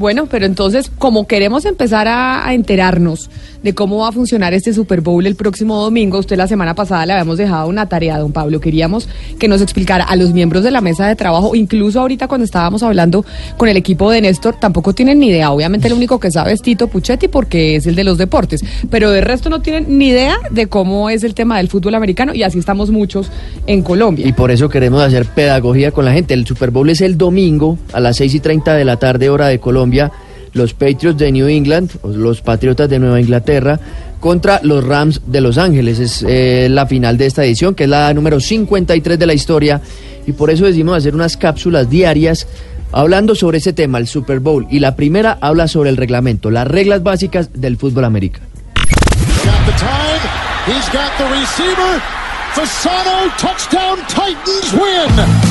Bueno, pero entonces, como queremos empezar a, enterarnos de cómo va a funcionar este Super Bowl el próximo domingo, usted la semana pasada le habíamos dejado una tarea, don Pablo. Queríamos que nos explicara a los miembros de la mesa de trabajo, incluso ahorita cuando estábamos hablando con el equipo de Néstor, tampoco tienen ni idea. Obviamente el único que sabe es Tito Puchetti porque es el de los deportes, pero de resto no tienen ni idea de cómo es el tema del fútbol americano y así estamos muchos en Colombia. Y por eso queremos hacer pedagogía con la gente. El Super Bowl es el domingo a las 6 y 30 de la tarde, hora de Colombia los Patriots de New England, los Patriotas de Nueva Inglaterra, contra los Rams de Los Ángeles. Es eh, la final de esta edición, que es la número 53 de la historia. Y por eso decidimos hacer unas cápsulas diarias hablando sobre ese tema, el Super Bowl. Y la primera habla sobre el reglamento, las reglas básicas del fútbol americano. touchdown, Titans win.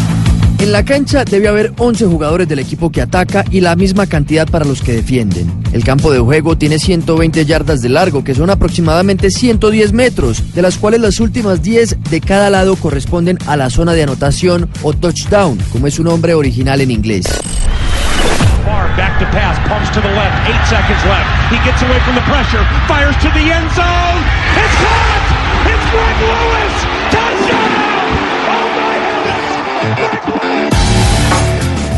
En la cancha debe haber 11 jugadores del equipo que ataca y la misma cantidad para los que defienden. El campo de juego tiene 120 yardas de largo, que son aproximadamente 110 metros, de las cuales las últimas 10 de cada lado corresponden a la zona de anotación o touchdown, como es su nombre original en inglés. fires to the end zone. Caught!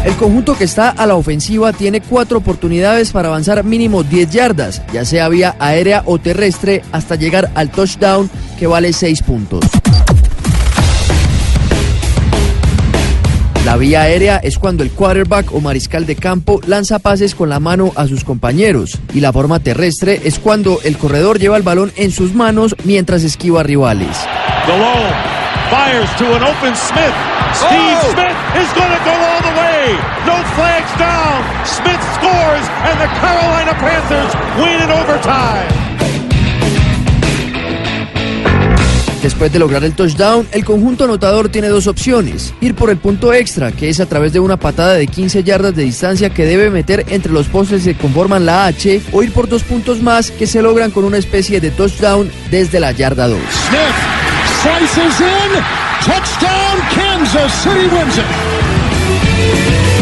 El conjunto que está a la ofensiva tiene cuatro oportunidades para avanzar mínimo 10 yardas, ya sea vía aérea o terrestre, hasta llegar al touchdown que vale 6 puntos. La vía aérea es cuando el quarterback o mariscal de campo lanza pases con la mano a sus compañeros y la forma terrestre es cuando el corredor lleva el balón en sus manos mientras esquiva rivales. Fires to an open Smith. Steve oh! Smith is going to go all the way. No flags down. Smith scores, and the Carolina Panthers win in overtime. Después de lograr el touchdown, el conjunto anotador tiene dos opciones. Ir por el punto extra, que es a través de una patada de 15 yardas de distancia que debe meter entre los postes que conforman la H, o ir por dos puntos más que se logran con una especie de touchdown desde la yarda 2. Slices in. Touchdown, Kansas City wins it.